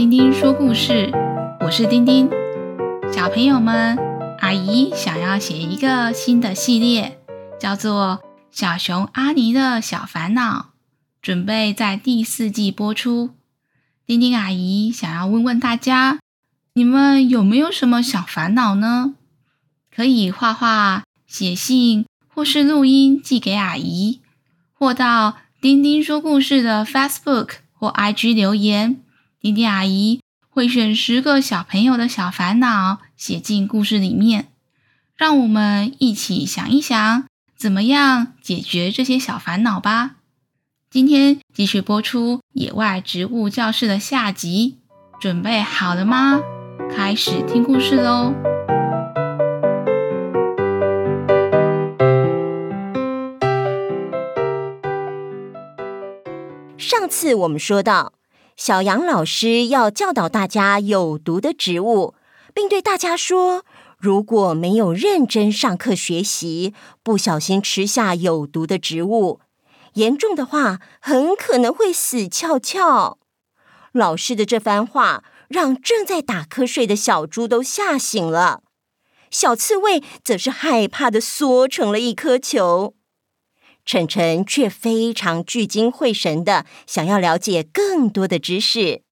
丁丁说故事，我是丁丁。小朋友们，阿姨想要写一个新的系列，叫做《小熊阿尼的小烦恼》，准备在第四季播出。丁丁阿姨想要问问大家，你们有没有什么小烦恼呢？可以画画、写信，或是录音寄给阿姨，或到丁丁说故事的 Facebook 或 IG 留言。丁丁阿姨会选十个小朋友的小烦恼写进故事里面，让我们一起想一想，怎么样解决这些小烦恼吧。今天继续播出《野外植物教室》的下集，准备好了吗？开始听故事喽！上次我们说到。小杨老师要教导大家有毒的植物，并对大家说：如果没有认真上课学习，不小心吃下有毒的植物，严重的话很可能会死翘翘。老师的这番话让正在打瞌睡的小猪都吓醒了，小刺猬则是害怕的缩成了一颗球。晨晨却非常聚精会神的想要了解更多的知识。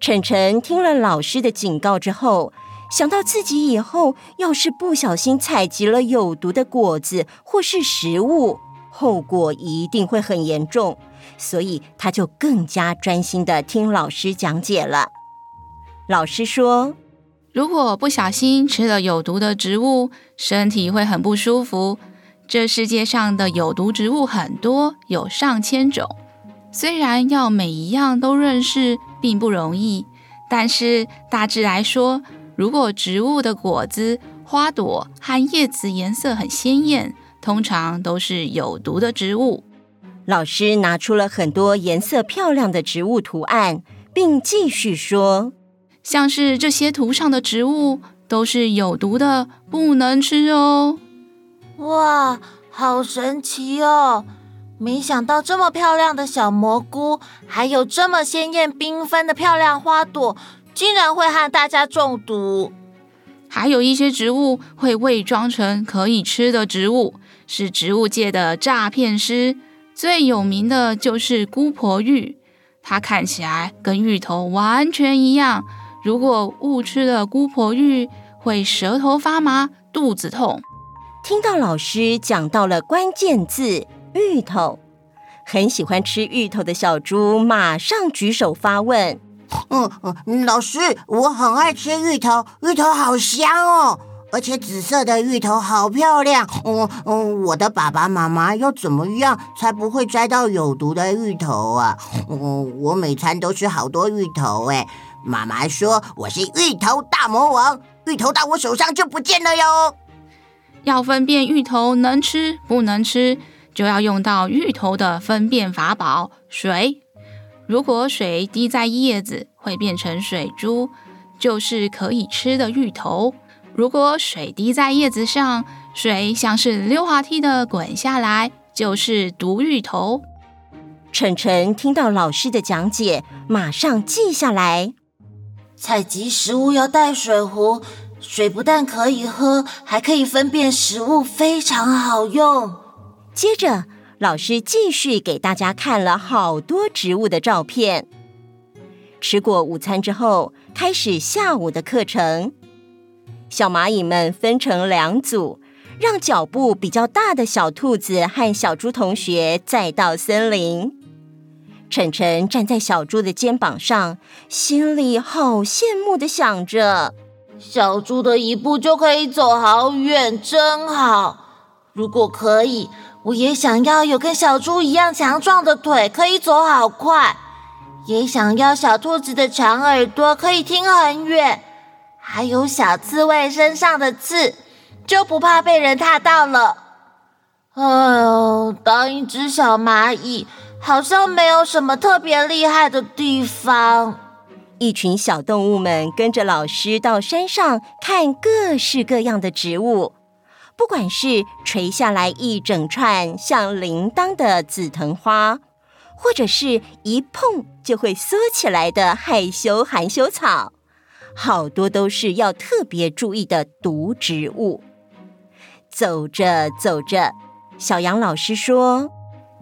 晨晨听了老师的警告之后，想到自己以后要是不小心采集了有毒的果子或是食物，后果一定会很严重，所以他就更加专心的听老师讲解了。老师说。如果不小心吃了有毒的植物，身体会很不舒服。这世界上的有毒植物很多，有上千种。虽然要每一样都认识并不容易，但是大致来说，如果植物的果子、花朵和叶子颜色很鲜艳，通常都是有毒的植物。老师拿出了很多颜色漂亮的植物图案，并继续说。像是这些图上的植物都是有毒的，不能吃哦。哇，好神奇哦！没想到这么漂亮的小蘑菇，还有这么鲜艳缤纷的漂亮花朵，竟然会和大家中毒。还有一些植物会伪装成可以吃的植物，是植物界的诈骗师。最有名的就是姑婆芋，它看起来跟芋头完全一样。如果误吃了姑婆芋，会舌头发麻、肚子痛。听到老师讲到了关键字“芋头”，很喜欢吃芋头的小猪马上举手发问：“嗯嗯，老师，我很爱吃芋头，芋头好香哦，而且紫色的芋头好漂亮。嗯嗯，我的爸爸妈妈要怎么样才不会摘到有毒的芋头啊？嗯，我每餐都吃好多芋头，哎。”妈妈说：“我是芋头大魔王，芋头到我手上就不见了哟。”要分辨芋头能吃不能吃，就要用到芋头的分辨法宝——水。如果水滴在叶子，会变成水珠，就是可以吃的芋头；如果水滴在叶子上，水像是溜滑梯的滚下来，就是毒芋头。晨晨听到老师的讲解，马上记下来。采集食物要带水壶，水不但可以喝，还可以分辨食物，非常好用。接着，老师继续给大家看了好多植物的照片。吃过午餐之后，开始下午的课程。小蚂蚁们分成两组，让脚步比较大的小兔子和小猪同学再到森林。晨晨站在小猪的肩膀上，心里好羡慕的想着：小猪的一步就可以走好远，真好。如果可以，我也想要有跟小猪一样强壮的腿，可以走好快。也想要小兔子的长耳朵，可以听很远。还有小刺猬身上的刺，就不怕被人踏到了。哎呦，当一只小蚂蚁。好像没有什么特别厉害的地方。一群小动物们跟着老师到山上看各式各样的植物，不管是垂下来一整串像铃铛的紫藤花，或者是一碰就会缩起来的害羞含羞草，好多都是要特别注意的毒植物。走着走着，小杨老师说：“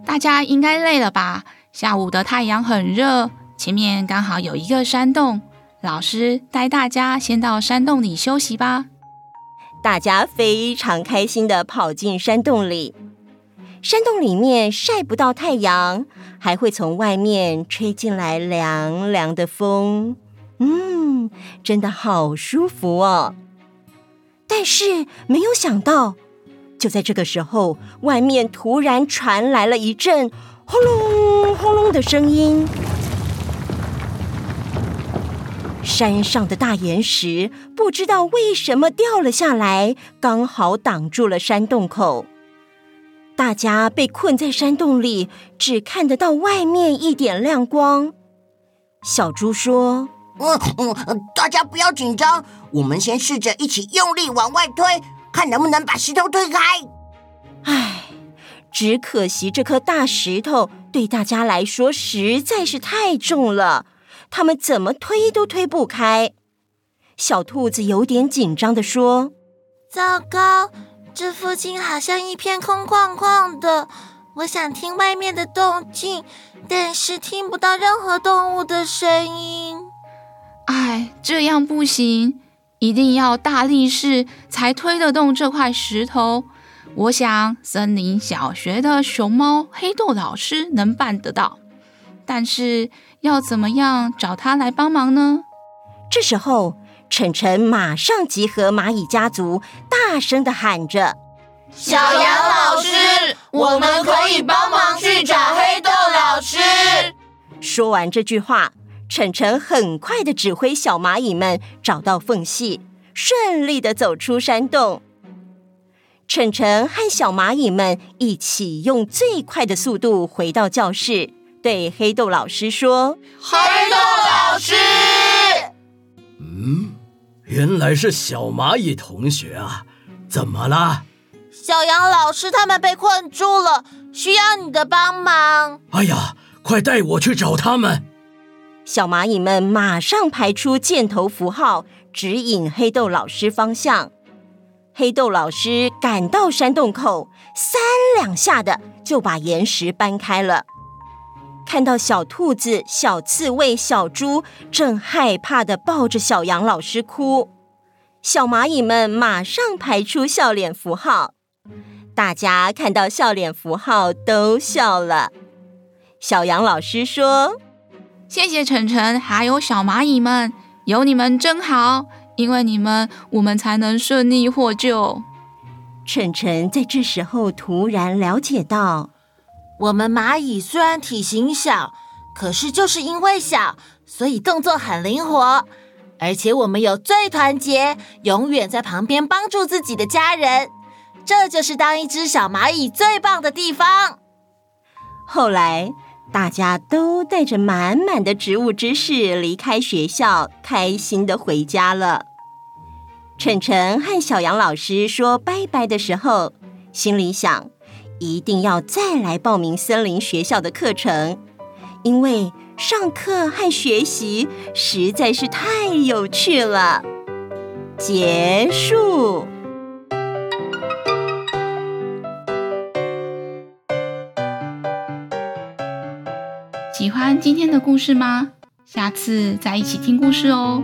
大家应该累了吧？下午的太阳很热，前面刚好有一个山洞，老师带大家先到山洞里休息吧。”大家非常开心的跑进山洞里。山洞里面晒不到太阳，还会从外面吹进来凉凉的风。嗯，真的好舒服哦。但是没有想到，就在这个时候，外面突然传来了一阵轰隆轰隆的声音。山上的大岩石不知道为什么掉了下来，刚好挡住了山洞口。大家被困在山洞里，只看得到外面一点亮光。小猪说：“嗯嗯，大家不要紧张，我们先试着一起用力往外推，看能不能把石头推开。”唉，只可惜这颗大石头对大家来说实在是太重了。他们怎么推都推不开。小兔子有点紧张地说：“糟糕，这附近好像一片空旷旷的。我想听外面的动静，但是听不到任何动物的声音。哎，这样不行，一定要大力士才推得动这块石头。我想森林小学的熊猫黑豆老师能办得到。”但是要怎么样找他来帮忙呢？这时候，晨晨马上集合蚂蚁家族，大声的喊着：“小杨老师，我们可以帮忙去找黑豆老师。”说完这句话，澄澄很快的指挥小蚂蚁们找到缝隙，顺利的走出山洞。晨晨和小蚂蚁们一起用最快的速度回到教室。对黑豆老师说：“黑豆老师，嗯，原来是小蚂蚁同学啊，怎么了？小杨老师他们被困住了，需要你的帮忙。哎呀，快带我去找他们！”小蚂蚁们马上排出箭头符号，指引黑豆老师方向。黑豆老师赶到山洞口，三两下的就把岩石搬开了。看到小兔子、小刺猬、小猪正害怕地抱着小杨老师哭，小蚂蚁们马上排出笑脸符号。大家看到笑脸符号都笑了。小杨老师说：“谢谢晨晨，还有小蚂蚁们，有你们真好，因为你们，我们才能顺利获救。”晨晨在这时候突然了解到。我们蚂蚁虽然体型小，可是就是因为小，所以动作很灵活，而且我们有最团结，永远在旁边帮助自己的家人。这就是当一只小蚂蚁最棒的地方。后来，大家都带着满满的植物知识离开学校，开心的回家了。晨晨和小杨老师说拜拜的时候，心里想。一定要再来报名森林学校的课程，因为上课和学习实在是太有趣了。结束。喜欢今天的故事吗？下次再一起听故事哦。